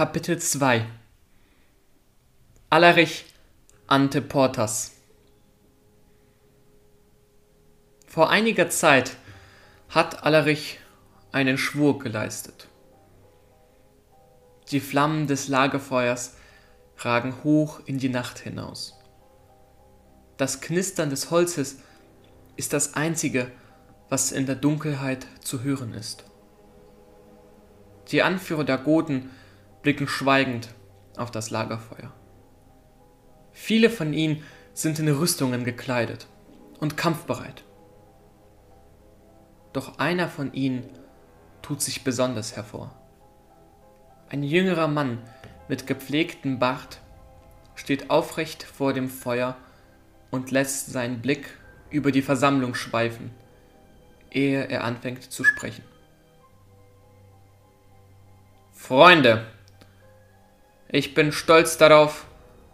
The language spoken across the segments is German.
Kapitel 2 Alarich ante Portas Vor einiger Zeit hat Alarich einen Schwur geleistet. Die Flammen des Lagerfeuers ragen hoch in die Nacht hinaus. Das Knistern des Holzes ist das Einzige, was in der Dunkelheit zu hören ist. Die Anführer der Goten blicken schweigend auf das Lagerfeuer. Viele von ihnen sind in Rüstungen gekleidet und kampfbereit. Doch einer von ihnen tut sich besonders hervor. Ein jüngerer Mann mit gepflegtem Bart steht aufrecht vor dem Feuer und lässt seinen Blick über die Versammlung schweifen, ehe er anfängt zu sprechen. Freunde, ich bin stolz darauf,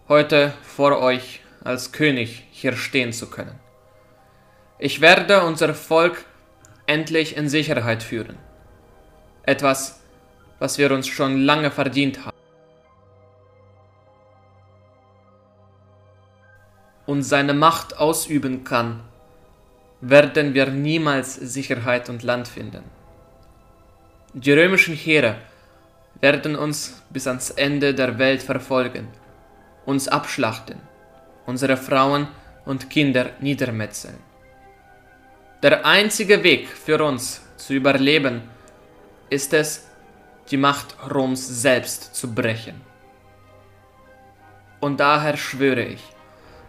heute vor euch als König hier stehen zu können. Ich werde unser Volk endlich in Sicherheit führen. Etwas, was wir uns schon lange verdient haben. Und seine Macht ausüben kann, werden wir niemals Sicherheit und Land finden. Die römischen Heere werden uns bis ans Ende der Welt verfolgen, uns abschlachten, unsere Frauen und Kinder niedermetzeln. Der einzige Weg für uns zu überleben ist es, die Macht Roms selbst zu brechen. Und daher schwöre ich,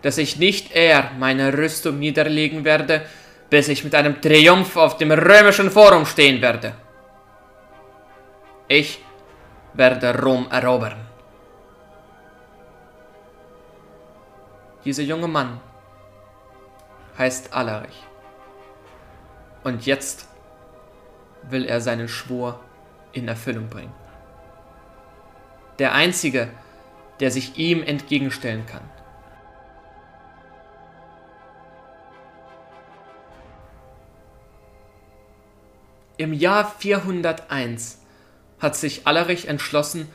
dass ich nicht eher meine Rüstung niederlegen werde, bis ich mit einem Triumph auf dem römischen Forum stehen werde. Ich werde Rom erobern. Dieser junge Mann heißt Alarich. Und jetzt will er seinen Schwur in Erfüllung bringen. Der Einzige, der sich ihm entgegenstellen kann. Im Jahr 401 hat sich Alarich entschlossen,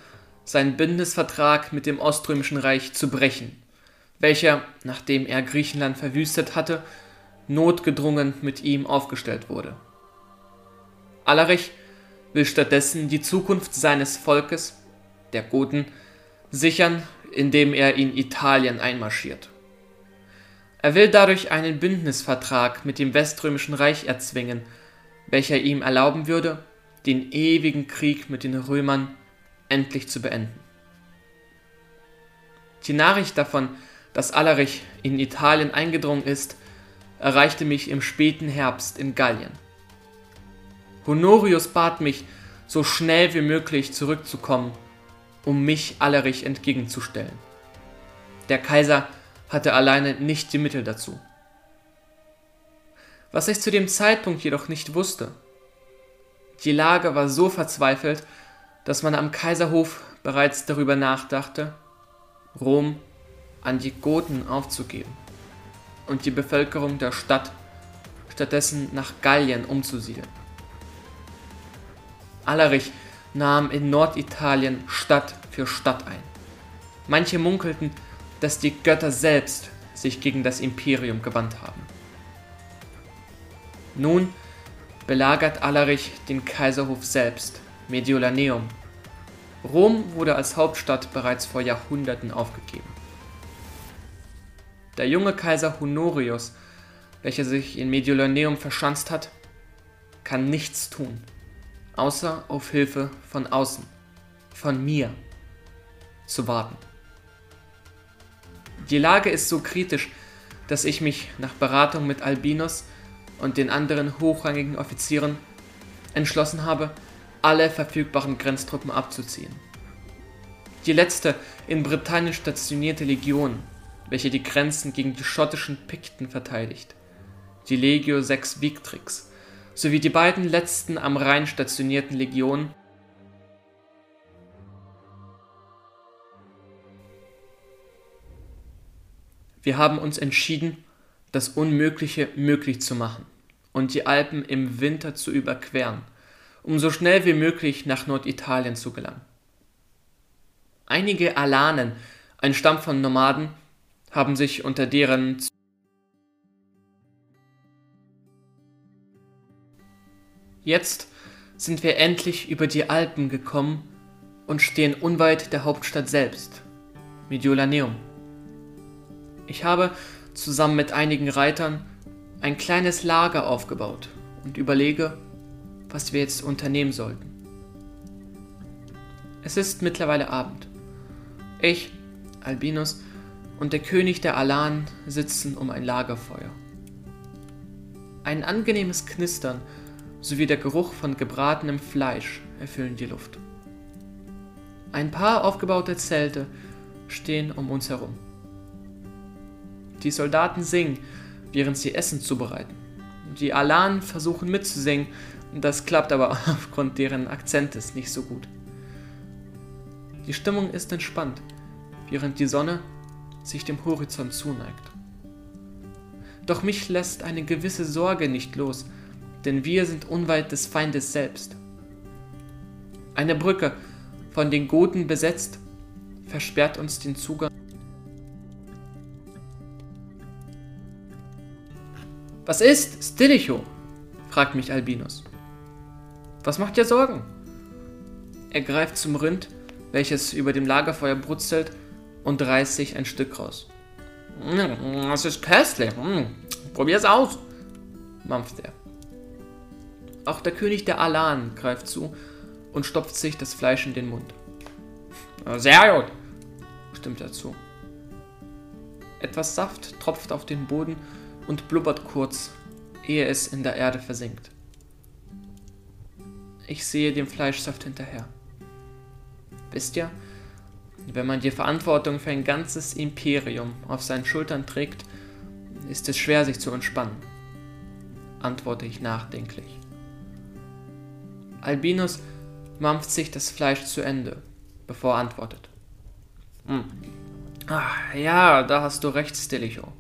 seinen Bündnisvertrag mit dem Oströmischen Reich zu brechen, welcher, nachdem er Griechenland verwüstet hatte, notgedrungen mit ihm aufgestellt wurde. Alarich will stattdessen die Zukunft seines Volkes, der Goten, sichern, indem er in Italien einmarschiert. Er will dadurch einen Bündnisvertrag mit dem Weströmischen Reich erzwingen, welcher ihm erlauben würde, den ewigen Krieg mit den Römern endlich zu beenden. Die Nachricht davon, dass Alarich in Italien eingedrungen ist, erreichte mich im späten Herbst in Gallien. Honorius bat mich, so schnell wie möglich zurückzukommen, um mich Alarich entgegenzustellen. Der Kaiser hatte alleine nicht die Mittel dazu. Was ich zu dem Zeitpunkt jedoch nicht wusste, die Lage war so verzweifelt, dass man am Kaiserhof bereits darüber nachdachte, Rom an die Goten aufzugeben und die Bevölkerung der Stadt stattdessen nach Gallien umzusiedeln. Alarich nahm in Norditalien Stadt für Stadt ein. Manche munkelten, dass die Götter selbst sich gegen das Imperium gewandt haben. Nun belagert Alarich den Kaiserhof selbst, Mediolaneum. Rom wurde als Hauptstadt bereits vor Jahrhunderten aufgegeben. Der junge Kaiser Honorius, welcher sich in Mediolaneum verschanzt hat, kann nichts tun, außer auf Hilfe von außen, von mir, zu warten. Die Lage ist so kritisch, dass ich mich nach Beratung mit Albinus und den anderen hochrangigen Offizieren entschlossen habe, alle verfügbaren Grenztruppen abzuziehen. Die letzte in Britannien stationierte Legion, welche die Grenzen gegen die schottischen Pikten verteidigt, die Legio 6 Victrix, sowie die beiden letzten am Rhein stationierten Legionen Wir haben uns entschieden, das Unmögliche möglich zu machen und die Alpen im Winter zu überqueren, um so schnell wie möglich nach Norditalien zu gelangen. Einige Alanen, ein Stamm von Nomaden, haben sich unter deren Jetzt sind wir endlich über die Alpen gekommen und stehen unweit der Hauptstadt selbst, Mediolaneum. Ich habe zusammen mit einigen Reitern ein kleines Lager aufgebaut und überlege, was wir jetzt unternehmen sollten. Es ist mittlerweile Abend. Ich, Albinus und der König der Alan sitzen um ein Lagerfeuer. Ein angenehmes Knistern sowie der Geruch von gebratenem Fleisch erfüllen die Luft. Ein paar aufgebaute Zelte stehen um uns herum. Die Soldaten singen, während sie Essen zubereiten. Die Alan versuchen mitzusingen, das klappt aber aufgrund deren Akzentes nicht so gut. Die Stimmung ist entspannt, während die Sonne sich dem Horizont zuneigt. Doch mich lässt eine gewisse Sorge nicht los, denn wir sind unweit des Feindes selbst. Eine Brücke, von den Goten besetzt, versperrt uns den Zugang. Was ist, Stilicho? fragt mich Albinus. Was macht dir Sorgen? Er greift zum Rind, welches über dem Lagerfeuer brutzelt, und reißt sich ein Stück raus. Das ist köstlich. Probier's aus, mampft er. Auch der König der Alan greift zu und stopft sich das Fleisch in den Mund. Sehr gut, stimmt er zu. Etwas Saft tropft auf den Boden und blubbert kurz, ehe es in der Erde versinkt. Ich sehe dem Fleischsaft hinterher. Wisst ihr, wenn man die Verantwortung für ein ganzes Imperium auf seinen Schultern trägt, ist es schwer, sich zu entspannen, antworte ich nachdenklich. Albinus mampft sich das Fleisch zu Ende, bevor er antwortet. Hm. Ach, ja, da hast du recht, Stilicho.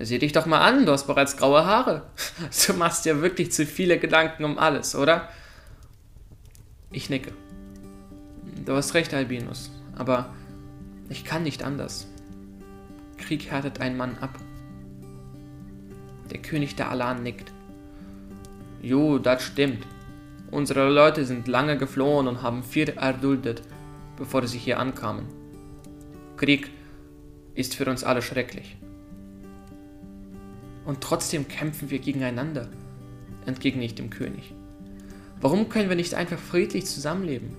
Sieh dich doch mal an, du hast bereits graue Haare. Du machst dir wirklich zu viele Gedanken um alles, oder? Ich nicke. Du hast recht, Albinus, aber ich kann nicht anders. Krieg härtet einen Mann ab. Der König der Alan nickt. Jo, das stimmt. Unsere Leute sind lange geflohen und haben viel erduldet, bevor sie hier ankamen. Krieg ist für uns alle schrecklich. Und trotzdem kämpfen wir gegeneinander, entgegne ich dem König. Warum können wir nicht einfach friedlich zusammenleben?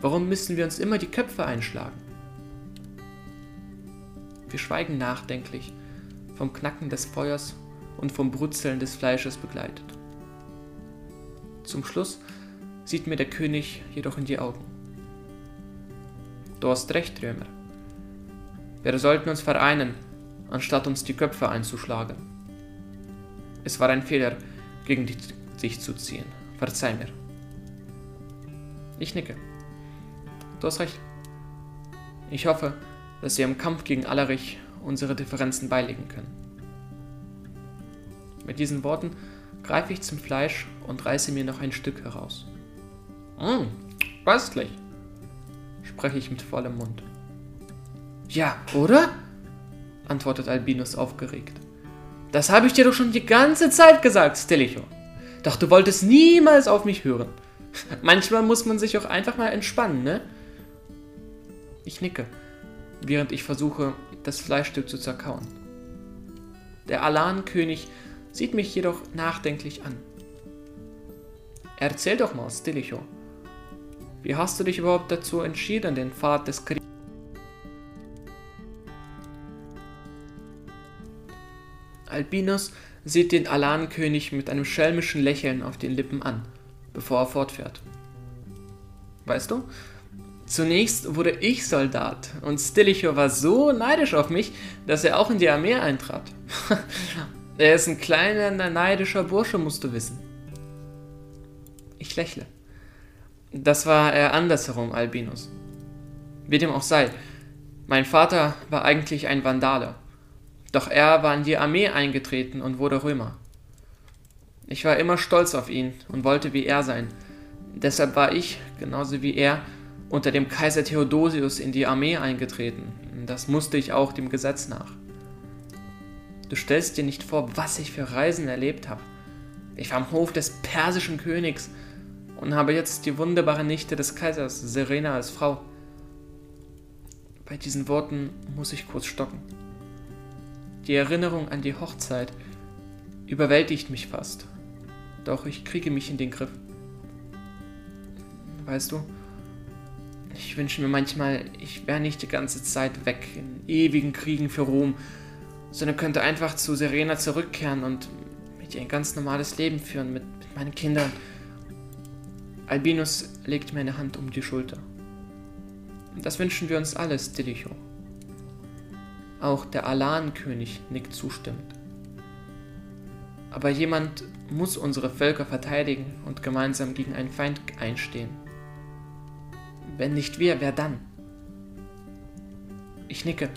Warum müssen wir uns immer die Köpfe einschlagen? Wir schweigen nachdenklich, vom Knacken des Feuers und vom Brutzeln des Fleisches begleitet. Zum Schluss sieht mir der König jedoch in die Augen. Du hast recht, Römer. Wir sollten uns vereinen, anstatt uns die Köpfe einzuschlagen. Es war ein Fehler, gegen dich zu ziehen. Verzeih mir. Ich nicke. Du hast recht. Ich hoffe, dass wir im Kampf gegen Allerich unsere Differenzen beilegen können. Mit diesen Worten greife ich zum Fleisch und reiße mir noch ein Stück heraus. Mmh, köstlich, spreche ich mit vollem Mund. Ja, oder? antwortet Albinus aufgeregt. Das habe ich dir doch schon die ganze Zeit gesagt, Stilicho. Doch du wolltest niemals auf mich hören. Manchmal muss man sich auch einfach mal entspannen, ne? Ich nicke, während ich versuche, das Fleischstück zu zerkauen. Der Alan-König sieht mich jedoch nachdenklich an. Erzähl doch mal, Stilicho. Wie hast du dich überhaupt dazu entschieden, den Pfad des Krieges Albinus sieht den Alan-König mit einem schelmischen Lächeln auf den Lippen an, bevor er fortfährt. Weißt du, zunächst wurde ich Soldat und Stilicho war so neidisch auf mich, dass er auch in die Armee eintrat. Er ist ein kleiner, neidischer Bursche, musst du wissen. Ich lächle. Das war eher andersherum, Albinus. Wie dem auch sei, mein Vater war eigentlich ein Vandale. Doch er war in die Armee eingetreten und wurde Römer. Ich war immer stolz auf ihn und wollte wie er sein. Deshalb war ich, genauso wie er, unter dem Kaiser Theodosius in die Armee eingetreten. Das musste ich auch dem Gesetz nach. Du stellst dir nicht vor, was ich für Reisen erlebt habe. Ich war am Hof des persischen Königs und habe jetzt die wunderbare Nichte des Kaisers, Serena, als Frau. Bei diesen Worten muss ich kurz stocken. Die Erinnerung an die Hochzeit überwältigt mich fast. Doch ich kriege mich in den Griff. Weißt du, ich wünsche mir manchmal, ich wäre nicht die ganze Zeit weg in ewigen Kriegen für Rom, sondern könnte einfach zu Serena zurückkehren und mit ihr ein ganz normales Leben führen, mit, mit meinen Kindern. Albinus legt mir eine Hand um die Schulter. Das wünschen wir uns alle, Stilicho. Auch der Alan-König nickt zustimmend. Aber jemand muss unsere Völker verteidigen und gemeinsam gegen einen Feind einstehen. Wenn nicht wir, wer dann? Ich nicke,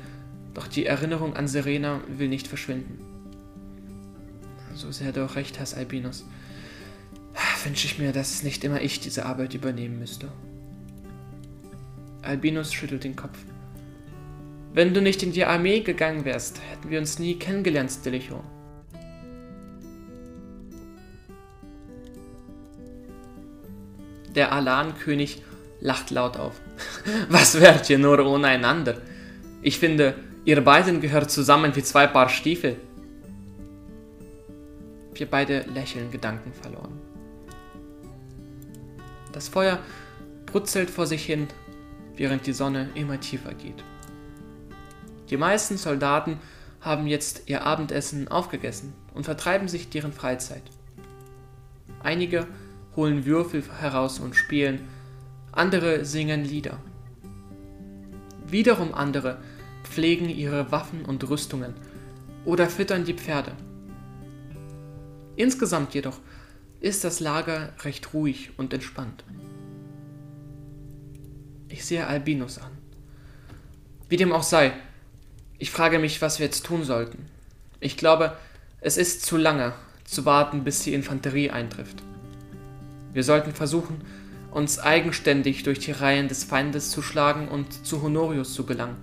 doch die Erinnerung an Serena will nicht verschwinden. So sehr du auch recht hast, Albinus, wünsche ich mir, dass nicht immer ich diese Arbeit übernehmen müsste. Albinus schüttelt den Kopf. Wenn du nicht in die Armee gegangen wärst, hätten wir uns nie kennengelernt, Stilicho. Der Alan-König lacht laut auf. Was wärt ihr nur ohne einander? Ich finde, ihr beiden gehört zusammen wie zwei Paar Stiefel. Wir beide lächeln Gedanken verloren. Das Feuer brutzelt vor sich hin, während die Sonne immer tiefer geht. Die meisten Soldaten haben jetzt ihr Abendessen aufgegessen und vertreiben sich deren Freizeit. Einige holen Würfel heraus und spielen, andere singen Lieder. Wiederum andere pflegen ihre Waffen und Rüstungen oder füttern die Pferde. Insgesamt jedoch ist das Lager recht ruhig und entspannt. Ich sehe Albinus an. Wie dem auch sei, ich frage mich, was wir jetzt tun sollten. Ich glaube, es ist zu lange zu warten, bis die Infanterie eintrifft. Wir sollten versuchen, uns eigenständig durch die Reihen des Feindes zu schlagen und zu Honorius zu gelangen.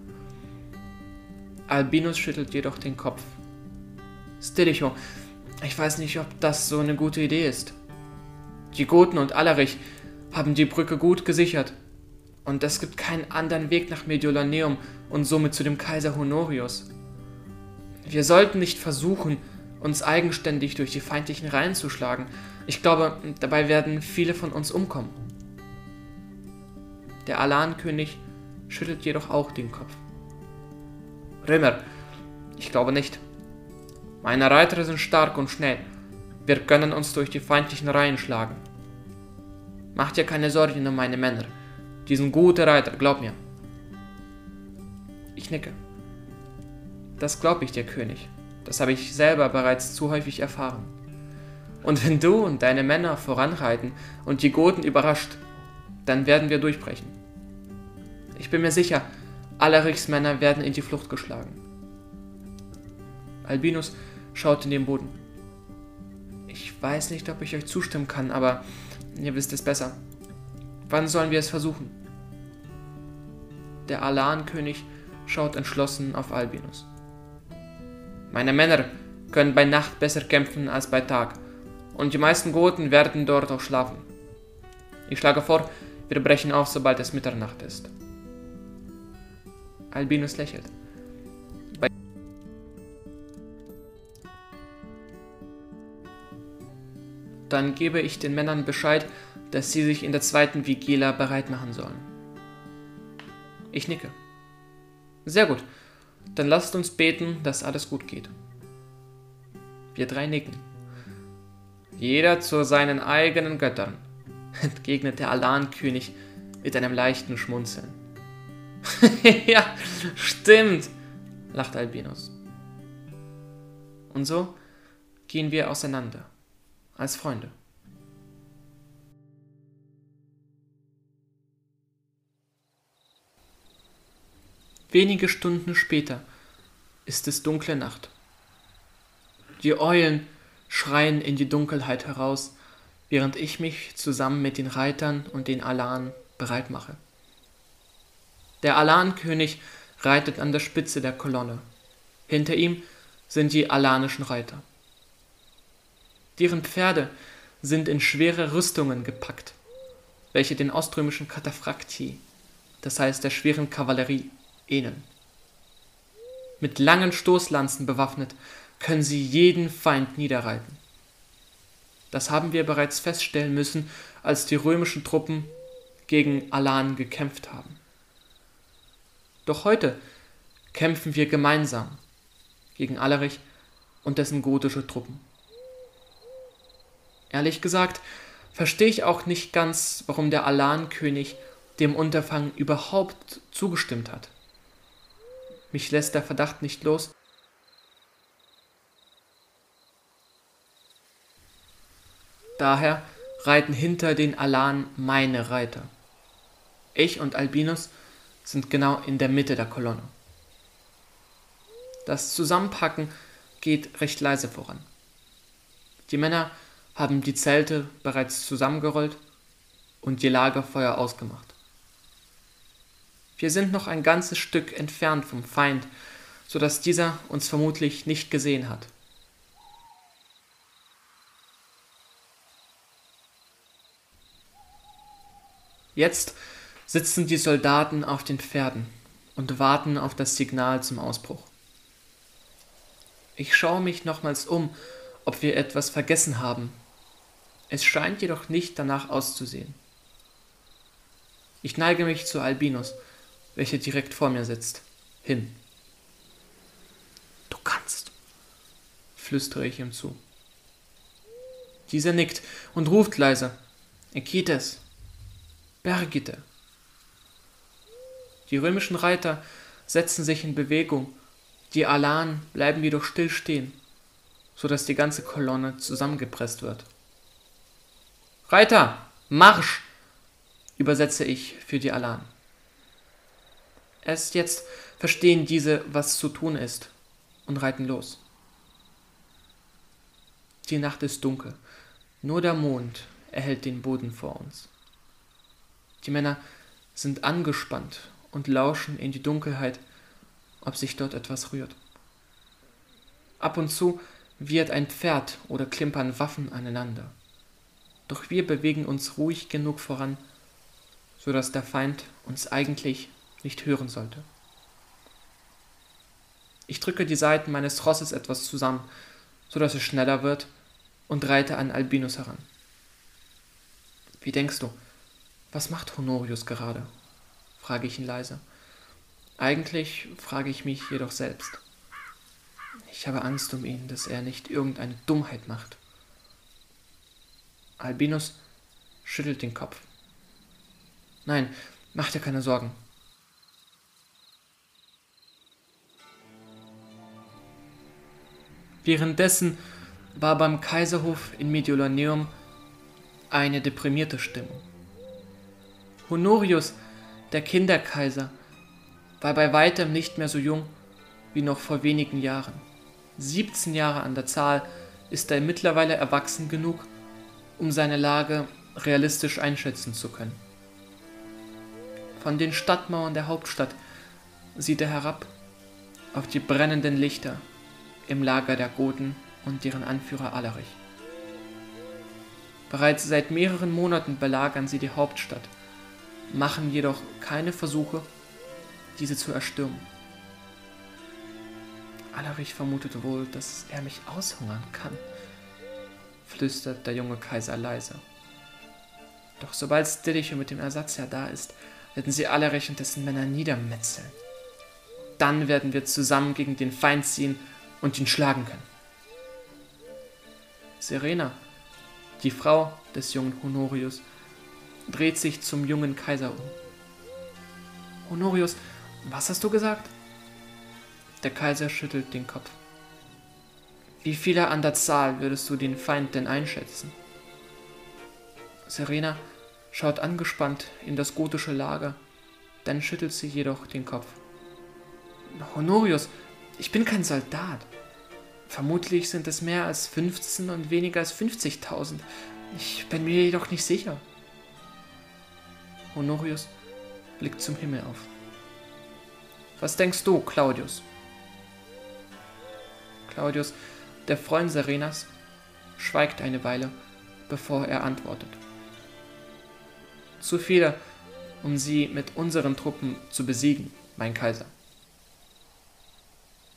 Albinus schüttelt jedoch den Kopf. Stilicho, ich weiß nicht, ob das so eine gute Idee ist. Die Goten und Alarich haben die Brücke gut gesichert. Und es gibt keinen anderen Weg nach Mediolaneum und somit zu dem Kaiser Honorius. Wir sollten nicht versuchen, uns eigenständig durch die feindlichen Reihen zu schlagen. Ich glaube, dabei werden viele von uns umkommen. Der Alan-König schüttelt jedoch auch den Kopf. Römer, ich glaube nicht. Meine Reiter sind stark und schnell. Wir können uns durch die feindlichen Reihen schlagen. Mach dir keine Sorgen um meine Männer. Die sind gute Reiter, glaub mir. Ich nicke. Das glaub ich dir, König. Das habe ich selber bereits zu häufig erfahren. Und wenn du und deine Männer voranreiten und die Goten überrascht, dann werden wir durchbrechen. Ich bin mir sicher, Alarichs Männer werden in die Flucht geschlagen. Albinus schaut in den Boden. Ich weiß nicht, ob ich euch zustimmen kann, aber ihr wisst es besser. Wann sollen wir es versuchen? Der Alan-König schaut entschlossen auf Albinus. Meine Männer können bei Nacht besser kämpfen als bei Tag, und die meisten Goten werden dort auch schlafen. Ich schlage vor, wir brechen auf, sobald es Mitternacht ist. Albinus lächelt. Dann gebe ich den Männern Bescheid, dass sie sich in der zweiten Vigila bereit machen sollen. Ich nicke. Sehr gut. Dann lasst uns beten, dass alles gut geht. Wir drei nicken. Jeder zu seinen eigenen Göttern, entgegnet der Alan-König mit einem leichten Schmunzeln. ja, stimmt, lacht Albinus. Und so gehen wir auseinander, als Freunde. Wenige Stunden später ist es dunkle Nacht. Die Eulen schreien in die Dunkelheit heraus, während ich mich zusammen mit den Reitern und den Alan bereit mache. Der Alan-König reitet an der Spitze der Kolonne. Hinter ihm sind die alanischen Reiter. Deren Pferde sind in schwere Rüstungen gepackt, welche den oströmischen Kataphrakti, das heißt der schweren Kavallerie, ähneln. Mit langen Stoßlanzen bewaffnet können sie jeden Feind niederreiten. Das haben wir bereits feststellen müssen, als die römischen Truppen gegen Alan gekämpft haben. Doch heute kämpfen wir gemeinsam gegen Alarich und dessen gotische Truppen. Ehrlich gesagt, verstehe ich auch nicht ganz, warum der Alan-König dem Unterfangen überhaupt zugestimmt hat. Mich lässt der Verdacht nicht los. Daher reiten hinter den Alan meine Reiter. Ich und Albinus sind genau in der Mitte der Kolonne. Das Zusammenpacken geht recht leise voran. Die Männer haben die Zelte bereits zusammengerollt und die Lagerfeuer ausgemacht. Wir sind noch ein ganzes Stück entfernt vom Feind, so dass dieser uns vermutlich nicht gesehen hat. Jetzt sitzen die Soldaten auf den Pferden und warten auf das Signal zum Ausbruch. Ich schaue mich nochmals um, ob wir etwas vergessen haben. Es scheint jedoch nicht danach auszusehen. Ich neige mich zu Albinus, welcher direkt vor mir sitzt, hin. Du kannst, flüstere ich ihm zu. Dieser nickt und ruft leise. Ekites, Bergite. Die römischen Reiter setzen sich in Bewegung, die Alan bleiben jedoch still stehen, so die ganze Kolonne zusammengepresst wird. Reiter, Marsch! übersetze ich für die Alan. Erst jetzt verstehen diese, was zu tun ist, und reiten los. Die Nacht ist dunkel, nur der Mond erhält den Boden vor uns. Die Männer sind angespannt und lauschen in die Dunkelheit, ob sich dort etwas rührt. Ab und zu wird ein Pferd oder klimpern Waffen aneinander. Doch wir bewegen uns ruhig genug voran, so dass der Feind uns eigentlich nicht hören sollte. Ich drücke die Seiten meines Rosses etwas zusammen, so dass es schneller wird, und reite an Albinus heran. Wie denkst du, was macht Honorius gerade? frage ich ihn leise. Eigentlich frage ich mich jedoch selbst. Ich habe Angst um ihn, dass er nicht irgendeine Dummheit macht. Albinus schüttelt den Kopf. Nein, mach dir keine Sorgen. Währenddessen war beim Kaiserhof in Mediolaneum eine deprimierte Stimmung. Honorius, der Kinderkaiser, war bei weitem nicht mehr so jung wie noch vor wenigen Jahren. 17 Jahre an der Zahl ist er mittlerweile erwachsen genug, um seine Lage realistisch einschätzen zu können. Von den Stadtmauern der Hauptstadt sieht er herab auf die brennenden Lichter im Lager der Goten und deren Anführer Alarich. Bereits seit mehreren Monaten belagern sie die Hauptstadt, machen jedoch keine Versuche, diese zu erstürmen. Alarich vermutet wohl, dass er mich aushungern kann, flüstert der junge Kaiser leise. Doch sobald Stilicho mit dem Ersatzherr da ist, werden sie Alarich und dessen Männer niedermetzeln. Dann werden wir zusammen gegen den Feind ziehen und ihn schlagen können. Serena, die Frau des jungen Honorius, dreht sich zum jungen Kaiser um. Honorius, was hast du gesagt? Der Kaiser schüttelt den Kopf. Wie viele an der Zahl würdest du den Feind denn einschätzen? Serena schaut angespannt in das gotische Lager, dann schüttelt sie jedoch den Kopf. Honorius, ich bin kein Soldat. Vermutlich sind es mehr als 15 und weniger als 50.000. Ich bin mir jedoch nicht sicher. Honorius blickt zum Himmel auf. Was denkst du, Claudius? Claudius, der Freund Serenas, schweigt eine Weile, bevor er antwortet. Zu viele, um sie mit unseren Truppen zu besiegen, mein Kaiser.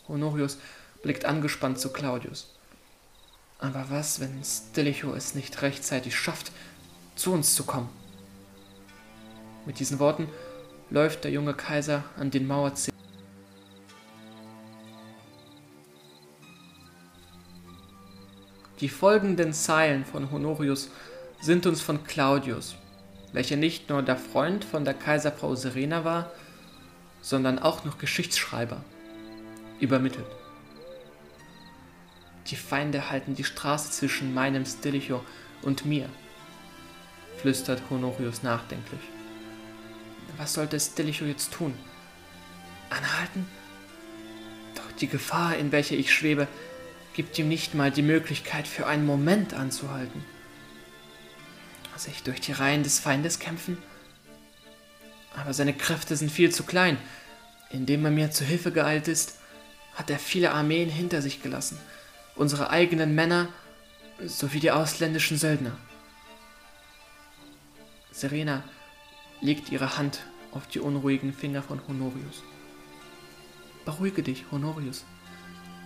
Honorius blickt angespannt zu Claudius. Aber was, wenn Stilicho es nicht rechtzeitig schafft, zu uns zu kommen? Mit diesen Worten läuft der junge Kaiser an den Mauerzähnen. Die folgenden Zeilen von Honorius sind uns von Claudius, welcher nicht nur der Freund von der Kaiserfrau Serena war, sondern auch noch Geschichtsschreiber, übermittelt. Die Feinde halten die Straße zwischen meinem Stilicho und mir, flüstert Honorius nachdenklich. Was sollte Stilicho jetzt tun? Anhalten? Doch die Gefahr, in welcher ich schwebe, gibt ihm nicht mal die Möglichkeit, für einen Moment anzuhalten. Sich durch die Reihen des Feindes kämpfen? Aber seine Kräfte sind viel zu klein. Indem er mir zu Hilfe geeilt ist, hat er viele Armeen hinter sich gelassen unsere eigenen Männer sowie die ausländischen Söldner. Serena legt ihre Hand auf die unruhigen Finger von Honorius. Beruhige dich, Honorius.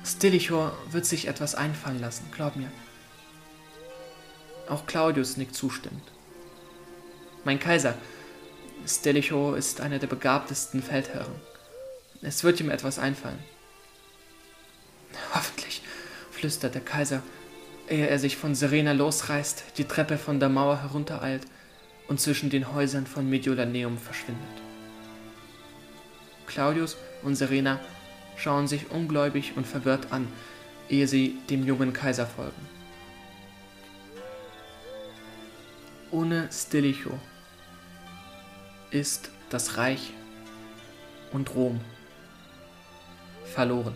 Stilichor wird sich etwas einfallen lassen, glaub mir. Auch Claudius nickt zustimmend. Mein Kaiser, Stilicho ist einer der begabtesten Feldherren. Es wird ihm etwas einfallen. Hoffentlich flüstert der Kaiser, ehe er sich von Serena losreißt, die Treppe von der Mauer heruntereilt und zwischen den Häusern von Mediolaneum verschwindet. Claudius und Serena schauen sich ungläubig und verwirrt an, ehe sie dem jungen Kaiser folgen. Ohne Stilicho ist das Reich und Rom verloren.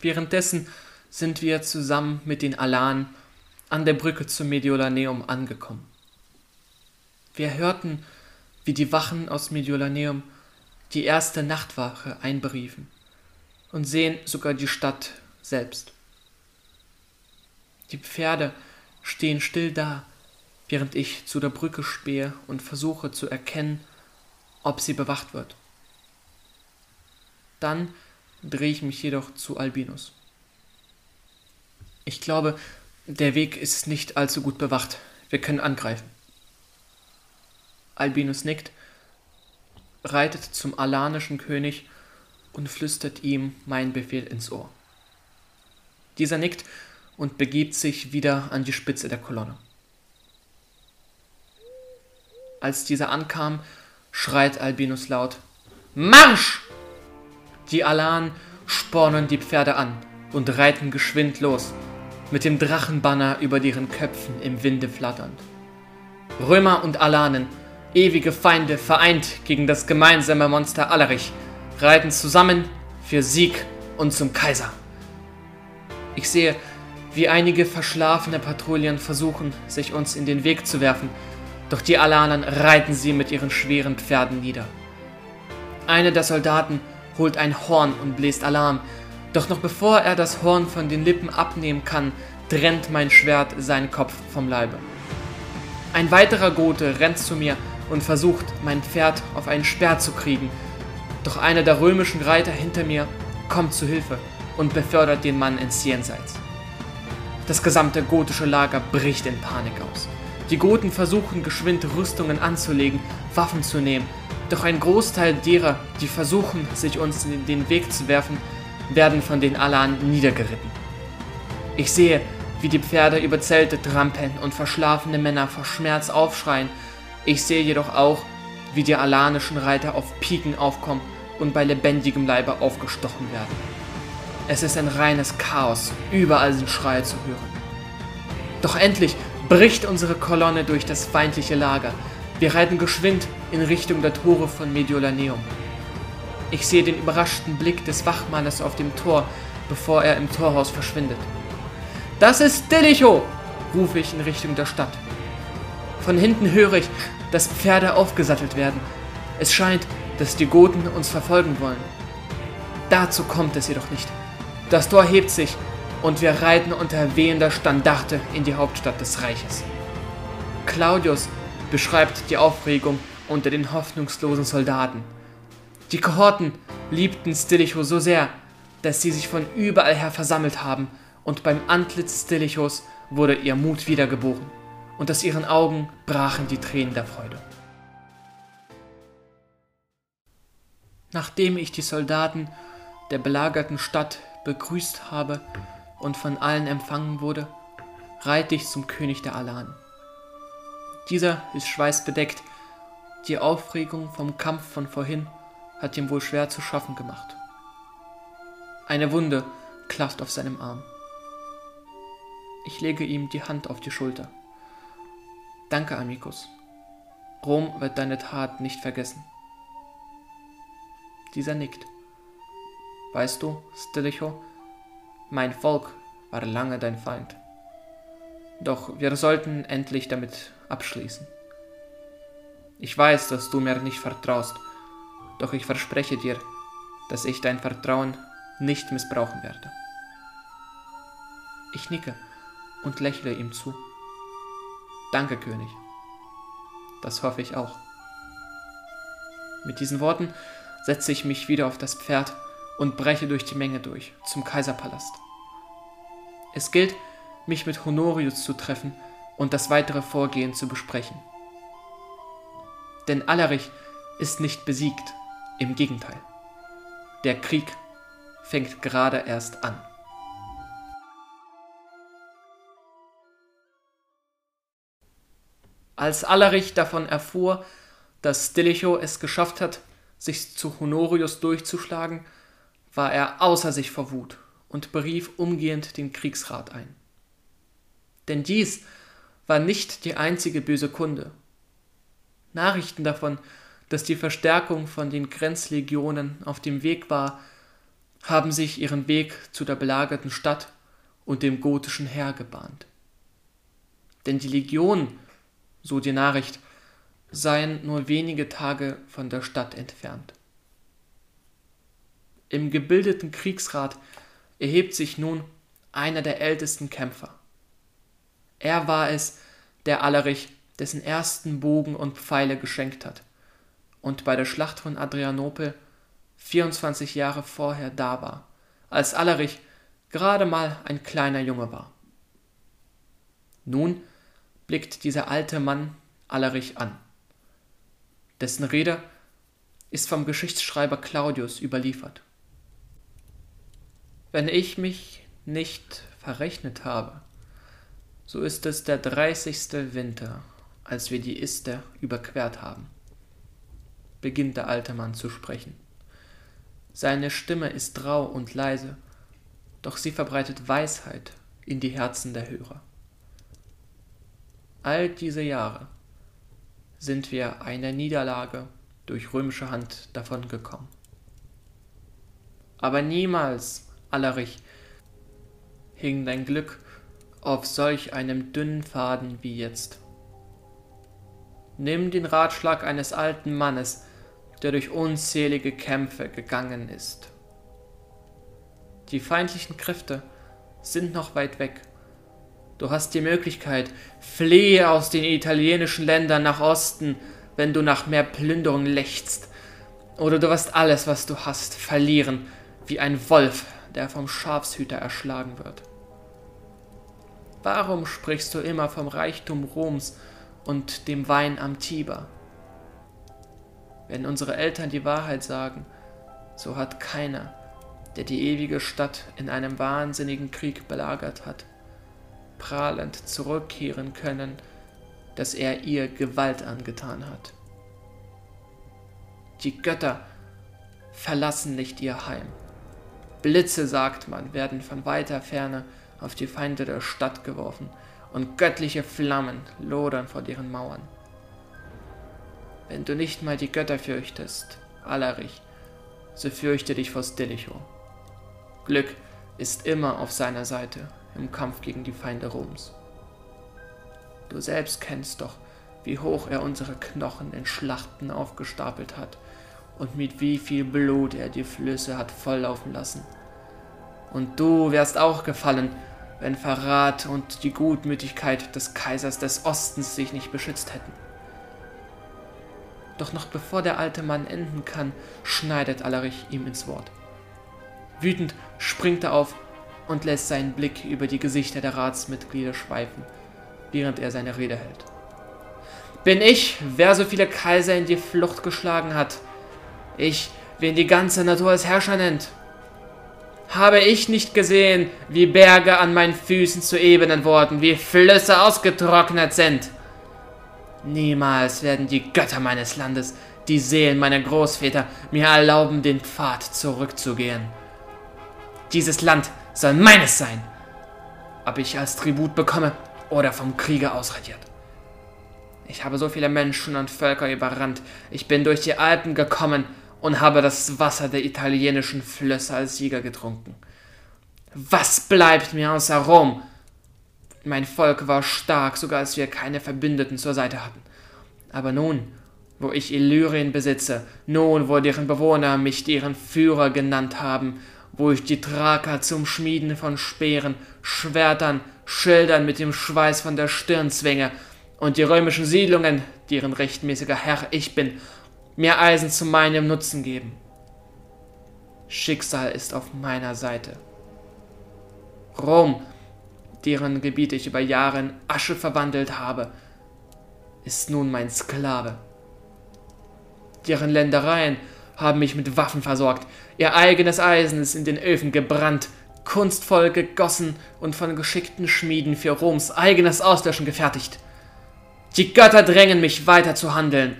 Währenddessen sind wir zusammen mit den Alan an der Brücke zum Mediolaneum angekommen. Wir hörten, wie die Wachen aus Mediolaneum die erste Nachtwache einberiefen und sehen sogar die Stadt selbst. Die Pferde stehen still da, während ich zu der Brücke spähe und versuche zu erkennen, ob sie bewacht wird. Dann drehe ich mich jedoch zu Albinus. Ich glaube, der Weg ist nicht allzu gut bewacht. Wir können angreifen. Albinus nickt, reitet zum alanischen König und flüstert ihm meinen Befehl ins Ohr. Dieser nickt und begibt sich wieder an die Spitze der Kolonne. Als dieser ankam, schreit Albinus laut: Marsch! Die Alan spornen die Pferde an und reiten geschwind los, mit dem Drachenbanner über deren Köpfen im Winde flatternd. Römer und Alanen, ewige Feinde vereint gegen das gemeinsame Monster Allerich, reiten zusammen für Sieg und zum Kaiser. Ich sehe, wie einige verschlafene Patrouillen versuchen, sich uns in den Weg zu werfen, doch die Alanen reiten sie mit ihren schweren Pferden nieder. Eine der Soldaten holt ein Horn und bläst Alarm. Doch noch bevor er das Horn von den Lippen abnehmen kann, trennt mein Schwert seinen Kopf vom Leibe. Ein weiterer Gote rennt zu mir und versucht, mein Pferd auf einen Speer zu kriegen. Doch einer der römischen Reiter hinter mir kommt zu Hilfe und befördert den Mann ins Jenseits. Das gesamte gotische Lager bricht in Panik aus. Die Goten versuchen geschwind Rüstungen anzulegen, Waffen zu nehmen doch ein Großteil derer, die versuchen, sich uns in den Weg zu werfen, werden von den Alan niedergeritten. Ich sehe, wie die Pferde über Zelte trampeln und verschlafene Männer vor Schmerz aufschreien. Ich sehe jedoch auch, wie die alanischen Reiter auf Piken aufkommen und bei lebendigem Leibe aufgestochen werden. Es ist ein reines Chaos, überall sind Schreie zu hören. Doch endlich bricht unsere Kolonne durch das feindliche Lager. Wir reiten geschwind in Richtung der Tore von Mediolaneum. Ich sehe den überraschten Blick des Wachmannes auf dem Tor, bevor er im Torhaus verschwindet. Das ist Stilicho! rufe ich in Richtung der Stadt. Von hinten höre ich, dass Pferde aufgesattelt werden. Es scheint, dass die Goten uns verfolgen wollen. Dazu kommt es jedoch nicht. Das Tor hebt sich und wir reiten unter wehender Standarte in die Hauptstadt des Reiches. Claudius beschreibt die Aufregung unter den hoffnungslosen Soldaten. Die Kohorten liebten Stilicho so sehr, dass sie sich von überall her versammelt haben, und beim Antlitz Stilichos wurde ihr Mut wiedergeboren, und aus ihren Augen brachen die Tränen der Freude. Nachdem ich die Soldaten der belagerten Stadt begrüßt habe und von allen empfangen wurde, reite ich zum König der Alan. Dieser ist schweißbedeckt. Die Aufregung vom Kampf von vorhin hat ihm wohl schwer zu schaffen gemacht. Eine Wunde klafft auf seinem Arm. Ich lege ihm die Hand auf die Schulter. Danke, Amicus. Rom wird deine Tat nicht vergessen. Dieser nickt. Weißt du, Stilicho, mein Volk war lange dein Feind. Doch wir sollten endlich damit abschließen. Ich weiß, dass du mir nicht vertraust, doch ich verspreche dir, dass ich dein Vertrauen nicht missbrauchen werde. Ich nicke und lächle ihm zu. Danke, König. Das hoffe ich auch. Mit diesen Worten setze ich mich wieder auf das Pferd und breche durch die Menge durch zum Kaiserpalast. Es gilt, mich mit Honorius zu treffen und das weitere Vorgehen zu besprechen. Denn Allerich ist nicht besiegt, im Gegenteil. Der Krieg fängt gerade erst an. Als Allerich davon erfuhr, dass Stilicho es geschafft hat, sich zu Honorius durchzuschlagen, war er außer sich vor Wut und berief umgehend den Kriegsrat ein. Denn dies war nicht die einzige böse Kunde. Nachrichten davon, dass die Verstärkung von den Grenzlegionen auf dem Weg war, haben sich ihren Weg zu der belagerten Stadt und dem gotischen Heer gebahnt. Denn die Legionen, so die Nachricht, seien nur wenige Tage von der Stadt entfernt. Im gebildeten Kriegsrat erhebt sich nun einer der ältesten Kämpfer. Er war es, der Allerich dessen ersten Bogen und Pfeile geschenkt hat und bei der Schlacht von Adrianopel 24 Jahre vorher da war, als Allerich gerade mal ein kleiner Junge war. Nun blickt dieser alte Mann Allerich an. Dessen Rede ist vom Geschichtsschreiber Claudius überliefert. Wenn ich mich nicht verrechnet habe, so ist es der dreißigste Winter, als wir die Ister überquert haben, beginnt der alte Mann zu sprechen. Seine Stimme ist rau und leise, doch sie verbreitet Weisheit in die Herzen der Hörer. All diese Jahre sind wir einer Niederlage durch römische Hand davongekommen. Aber niemals Allerich, hing dein Glück auf solch einem dünnen Faden wie jetzt. Nimm den Ratschlag eines alten Mannes, der durch unzählige Kämpfe gegangen ist. Die feindlichen Kräfte sind noch weit weg. Du hast die Möglichkeit, flehe aus den italienischen Ländern nach Osten, wenn du nach mehr Plünderung lechzt. Oder du wirst alles, was du hast, verlieren, wie ein Wolf der vom Schafshüter erschlagen wird. Warum sprichst du immer vom Reichtum Roms und dem Wein am Tiber? Wenn unsere Eltern die Wahrheit sagen, so hat keiner, der die ewige Stadt in einem wahnsinnigen Krieg belagert hat, prahlend zurückkehren können, dass er ihr Gewalt angetan hat. Die Götter verlassen nicht ihr Heim. Blitze, sagt man, werden von weiter Ferne auf die Feinde der Stadt geworfen, und göttliche Flammen lodern vor deren Mauern. Wenn du nicht mal die Götter fürchtest, Alarich, so fürchte dich vor Stilicho. Glück ist immer auf seiner Seite im Kampf gegen die Feinde Roms. Du selbst kennst doch, wie hoch er unsere Knochen in Schlachten aufgestapelt hat und mit wie viel Blut er die Flüsse hat volllaufen lassen. Und du wärst auch gefallen, wenn Verrat und die Gutmütigkeit des Kaisers des Ostens sich nicht beschützt hätten. Doch noch bevor der alte Mann enden kann, schneidet Allerich ihm ins Wort. Wütend springt er auf und lässt seinen Blick über die Gesichter der Ratsmitglieder schweifen, während er seine Rede hält. Bin ich, wer so viele Kaiser in die Flucht geschlagen hat. Ich, wen die ganze Natur als Herrscher nennt. Habe ich nicht gesehen, wie Berge an meinen Füßen zu Ebenen wurden, wie Flüsse ausgetrocknet sind? Niemals werden die Götter meines Landes, die Seelen meiner Großväter, mir erlauben, den Pfad zurückzugehen. Dieses Land soll meines sein, ob ich als Tribut bekomme oder vom Kriege ausradiert. Ich habe so viele Menschen und Völker überrannt. Ich bin durch die Alpen gekommen und habe das Wasser der italienischen Flüsse als Sieger getrunken. Was bleibt mir außer Rom? Mein Volk war stark, sogar als wir keine Verbündeten zur Seite hatten. Aber nun, wo ich Illyrien besitze, nun, wo deren Bewohner mich deren Führer genannt haben, wo ich die Thraker zum Schmieden von Speeren, Schwertern, Schildern mit dem Schweiß von der Stirn zwinge, und die römischen Siedlungen, deren rechtmäßiger Herr ich bin, mir Eisen zu meinem Nutzen geben. Schicksal ist auf meiner Seite. Rom, deren Gebiete ich über Jahre in Asche verwandelt habe, ist nun mein Sklave. Deren Ländereien haben mich mit Waffen versorgt, ihr eigenes Eisen ist in den Öfen gebrannt, kunstvoll gegossen und von geschickten Schmieden für Roms eigenes Auslöschen gefertigt. Die Götter drängen mich weiter zu handeln.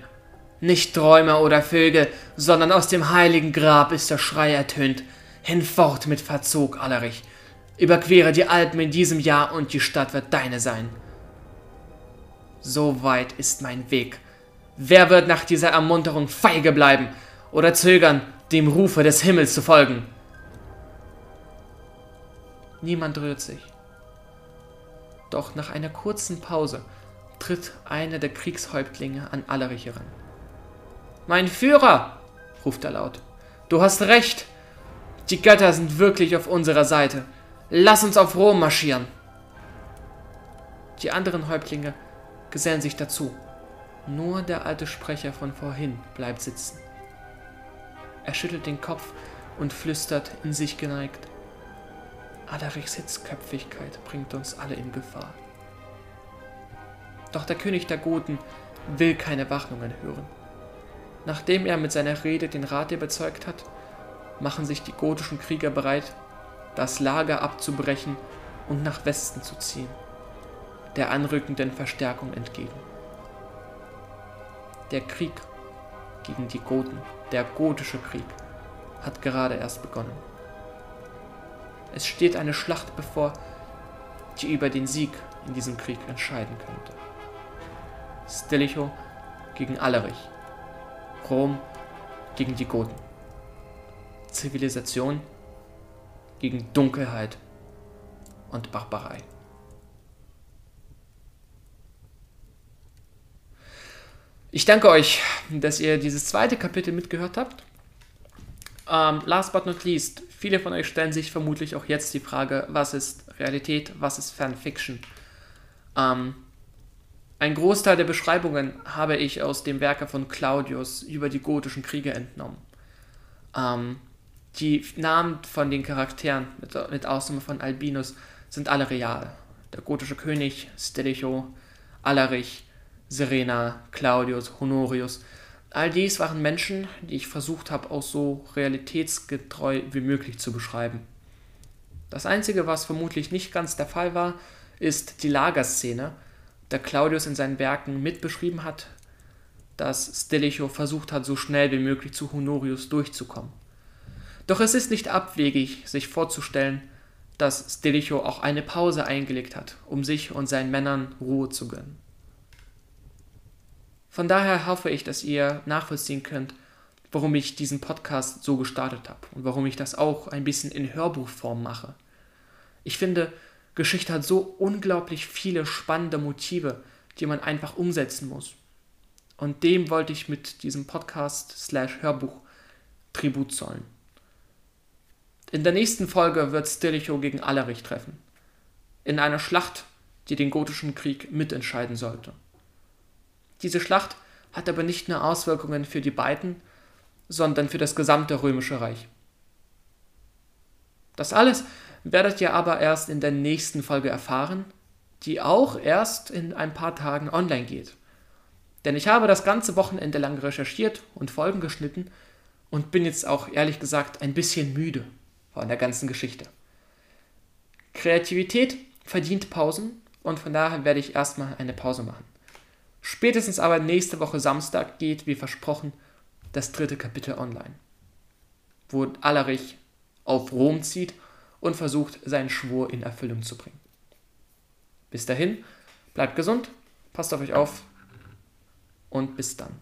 Nicht Träume oder Vögel, sondern aus dem heiligen Grab ist der Schrei ertönt. Hinfort mit Verzug, Allerich. Überquere die Alpen in diesem Jahr und die Stadt wird deine sein. So weit ist mein Weg. Wer wird nach dieser Ermunterung feige bleiben oder zögern, dem Rufe des Himmels zu folgen? Niemand rührt sich. Doch nach einer kurzen Pause tritt einer der Kriegshäuptlinge an Allerich heran. Mein Führer, ruft er laut, du hast recht. Die Götter sind wirklich auf unserer Seite. Lass uns auf Rom marschieren. Die anderen Häuptlinge gesellen sich dazu. Nur der alte Sprecher von vorhin bleibt sitzen. Er schüttelt den Kopf und flüstert in sich geneigt. Alarichs Hitzköpfigkeit bringt uns alle in Gefahr. Doch der König der Goten will keine Warnungen hören. Nachdem er mit seiner Rede den Rat überzeugt hat, machen sich die gotischen Krieger bereit, das Lager abzubrechen und nach Westen zu ziehen, der anrückenden Verstärkung entgegen. Der Krieg gegen die Goten, der gotische Krieg, hat gerade erst begonnen. Es steht eine Schlacht bevor, die über den Sieg in diesem Krieg entscheiden könnte. Stilicho gegen Allerich, Rom gegen die Goten, Zivilisation gegen Dunkelheit und Barbarei. Ich danke euch, dass ihr dieses zweite Kapitel mitgehört habt. Ähm, last but not least, viele von euch stellen sich vermutlich auch jetzt die Frage, was ist Realität, was ist Fanfiction? Ähm, ein Großteil der Beschreibungen habe ich aus dem Werke von Claudius über die gotischen Kriege entnommen. Ähm, die Namen von den Charakteren, mit, mit, Ausnahme von Albinus, sind alle real. Der gotische König, Stilicho, Alarich, Serena, Claudius, Honorius. All dies waren Menschen, die ich versucht habe, auch so realitätsgetreu wie möglich zu beschreiben. Das Einzige, was vermutlich nicht ganz der Fall war, ist die Lagerszene, da Claudius in seinen Werken mitbeschrieben hat, dass Stilicho versucht hat, so schnell wie möglich zu Honorius durchzukommen. Doch es ist nicht abwegig, sich vorzustellen, dass Stilicho auch eine Pause eingelegt hat, um sich und seinen Männern Ruhe zu gönnen. Von daher hoffe ich, dass ihr nachvollziehen könnt, warum ich diesen Podcast so gestartet habe und warum ich das auch ein bisschen in Hörbuchform mache. Ich finde, Geschichte hat so unglaublich viele spannende Motive, die man einfach umsetzen muss. Und dem wollte ich mit diesem Podcast slash Hörbuch Tribut zollen. In der nächsten Folge wird Stilicho gegen Allerich treffen. In einer Schlacht, die den gotischen Krieg mitentscheiden sollte. Diese Schlacht hat aber nicht nur Auswirkungen für die beiden, sondern für das gesamte römische Reich. Das alles werdet ihr aber erst in der nächsten Folge erfahren, die auch erst in ein paar Tagen online geht. Denn ich habe das ganze Wochenende lang recherchiert und Folgen geschnitten und bin jetzt auch ehrlich gesagt ein bisschen müde von der ganzen Geschichte. Kreativität verdient Pausen und von daher werde ich erstmal eine Pause machen. Spätestens aber nächste Woche Samstag geht, wie versprochen, das dritte Kapitel online, wo Alarich auf Rom zieht und versucht, seinen Schwur in Erfüllung zu bringen. Bis dahin, bleibt gesund, passt auf euch auf und bis dann.